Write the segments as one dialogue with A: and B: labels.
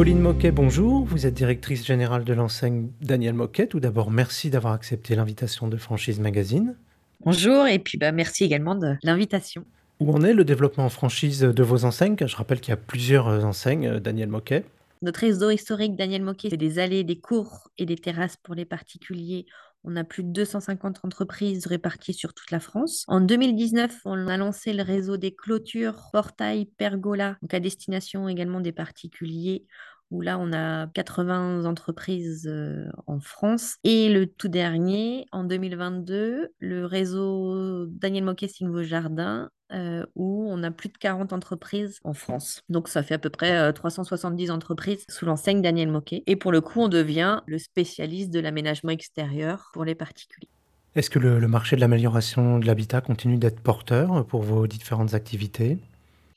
A: Pauline Moquet, bonjour. Vous êtes directrice générale de l'enseigne Daniel Moquet. Tout d'abord, merci d'avoir accepté l'invitation de Franchise Magazine.
B: Bonjour et puis bah, merci également de l'invitation.
A: Où en est le développement en franchise de vos enseignes? Je rappelle qu'il y a plusieurs euh, enseignes euh, Daniel Moquet.
B: Notre réseau historique Daniel Moquet, c'est des allées, des cours et des terrasses pour les particuliers. On a plus de 250 entreprises réparties sur toute la France. En 2019, on a lancé le réseau des clôtures, portails, pergolas, donc à destination également des particuliers où là, on a 80 entreprises euh, en France. Et le tout dernier, en 2022, le réseau Daniel Moquet Signe vos jardins, euh, où on a plus de 40 entreprises en France. Donc ça fait à peu près 370 euh, entreprises sous l'enseigne Daniel Moquet. Et pour le coup, on devient le spécialiste de l'aménagement extérieur pour les particuliers.
A: Est-ce que le marché de l'amélioration de l'habitat continue d'être porteur pour vos différentes activités?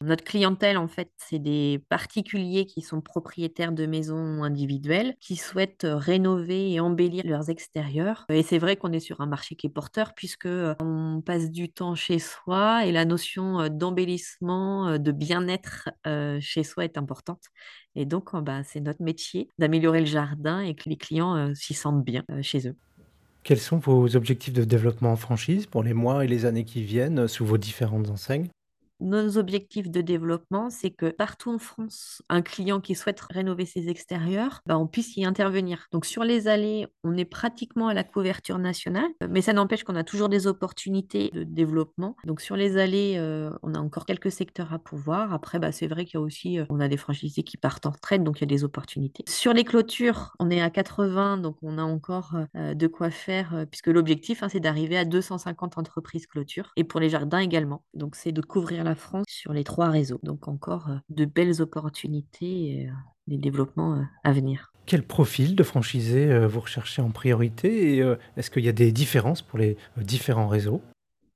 B: Notre clientèle, en fait, c'est des particuliers qui sont propriétaires de maisons individuelles, qui souhaitent rénover et embellir leurs extérieurs. Et c'est vrai qu'on est sur un marché qui est porteur puisque on passe du temps chez soi et la notion d'embellissement, de bien-être chez soi est importante. Et donc, bah, c'est notre métier d'améliorer le jardin et que les clients s'y sentent bien chez eux.
A: Quels sont vos objectifs de développement en franchise pour les mois et les années qui viennent sous vos différentes enseignes?
B: Nos objectifs de développement, c'est que partout en France, un client qui souhaite rénover ses extérieurs, bah, on puisse y intervenir. Donc sur les allées, on est pratiquement à la couverture nationale, mais ça n'empêche qu'on a toujours des opportunités de développement. Donc sur les allées, euh, on a encore quelques secteurs à pouvoir. Après, bah, c'est vrai qu'il y a aussi, euh, on a des franchisés qui partent en retraite, donc il y a des opportunités. Sur les clôtures, on est à 80, donc on a encore euh, de quoi faire, puisque l'objectif, hein, c'est d'arriver à 250 entreprises clôtures, et pour les jardins également. Donc c'est de couvrir la France sur les trois réseaux. Donc encore euh, de belles opportunités et euh, des développements euh, à venir.
A: Quel profil de franchisé vous recherchez en priorité et est-ce qu'il y a des différences pour les différents réseaux?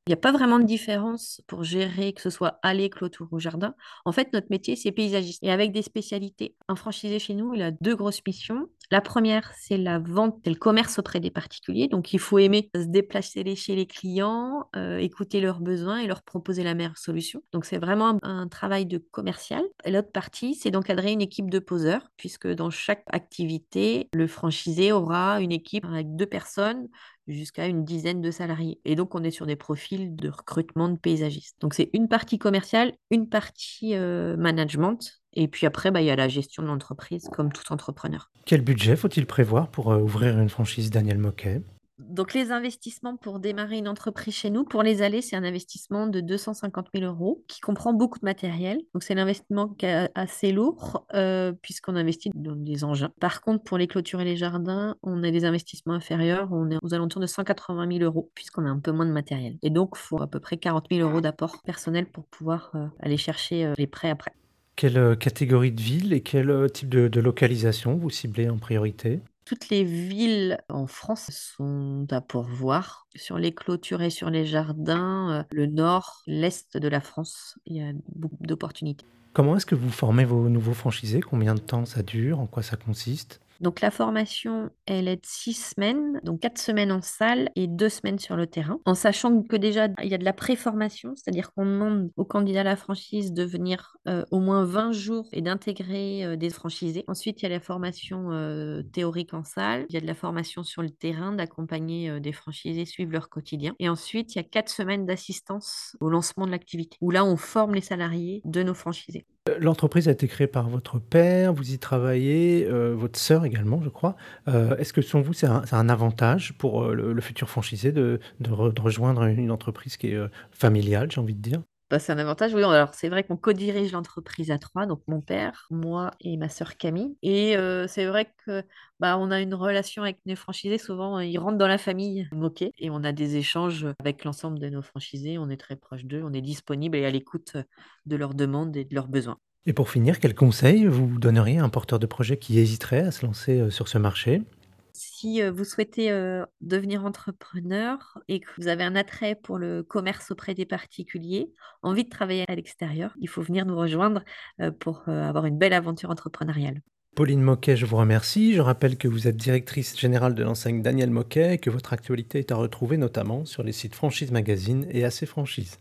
B: Il n'y a pas vraiment de différence pour gérer que ce soit allée, clôture ou jardin. En fait, notre métier, c'est paysagiste. Et avec des spécialités, un franchisé chez nous, il a deux grosses missions. La première, c'est la vente et le commerce auprès des particuliers. Donc, il faut aimer se déplacer chez les clients, euh, écouter leurs besoins et leur proposer la meilleure solution. Donc, c'est vraiment un, travail de commercial. L'autre partie, c'est d'encadrer une équipe de poseurs, puisque dans chaque activité, le franchisé aura une équipe avec deux personnes, jusqu'à une dizaine de salariés. Et donc, on est sur des profils de recrutement de paysagistes. Donc, c'est une partie commerciale, une partie euh, management. Et puis après, bah, il y a la gestion de l'entreprise, comme tout entrepreneur.
A: Quel budget faut-il prévoir pour euh, ouvrir une franchise Daniel Moquet?
B: Donc, les investissements pour démarrer une entreprise chez nous, pour les aller, c'est un investissement de 250 000 euros qui comprend beaucoup de matériel. Donc, c'est l'investissement assez lourd euh, puisqu'on investit dans des engins. Par contre, pour les clôtures et les jardins, on a des investissements inférieurs. On est aux alentours de 180 000 euros puisqu'on a un peu moins de matériel. Et donc, il faut à peu près 40 000 euros d'apport personnel pour pouvoir euh, aller chercher euh, les prêts après.
A: Quelle catégorie de ville et quel type de localisation vous ciblez en priorité?
B: Toutes les villes en France sont à pourvoir. Sur les clôtures et sur les jardins, euh, le nord, l'est de la France, il y a beaucoup d'opportunités.
A: Comment est-ce que vous formez vos nouveaux franchisés? Combien de temps ça dure? En quoi ça consiste?
B: Donc la formation, elle est de six semaines, donc quatre semaines en salle et deux semaines sur le terrain, en sachant que déjà il y a de la préformation, c'est-à-dire qu'on demande aux candidats à la franchise de venir euh, au moins 20 jours et d'intégrer euh, des franchisés. Ensuite, il y a la formation euh, théorique en salle, il y a de la formation sur le terrain, d'accompagner des franchisés, suivre leur quotidien. Et ensuite, il y a quatre semaines d'assistance au lancement de l'activité, où là, on forme les salariés de nos franchisés.
A: L'entreprise a été créée par votre père, vous y travaillez, euh, votre sœur également, je crois. Euh, est-ce que selon vous, c'est un, avantage pour euh, le, futur franchisé de, rejoindre une entreprise qui est familiale, j'ai envie de dire?
B: Bah, c'est un avantage, oui. Alors, c'est vrai qu'on co-dirige l'entreprise à trois, donc mon père, moi et ma sœur Camille. Et c'est vrai que bah, on a une relation avec nos franchisés. Souvent, ils rentrent dans la famille moquée et on a des échanges avec l'ensemble de nos franchisés. On est très proche d'eux, on est disponible et à l'écoute de leurs demandes et de leurs besoins.
A: Et pour finir, quel conseil vous donneriez à un porteur de projet qui hésiterait à se lancer sur ce marché?
B: Si vous souhaitez devenir entrepreneur et que vous avez un attrait pour le commerce auprès des particuliers, envie de travailler à l'extérieur, il faut venir nous rejoindre pour avoir une belle aventure entrepreneuriale.
A: Pauline Moquet, je vous remercie. Je rappelle que vous êtes directrice générale de l'enseigne Daniel Moquet et que votre actualité est à retrouver notamment sur les sites Franchise Magazine et AC Franchise.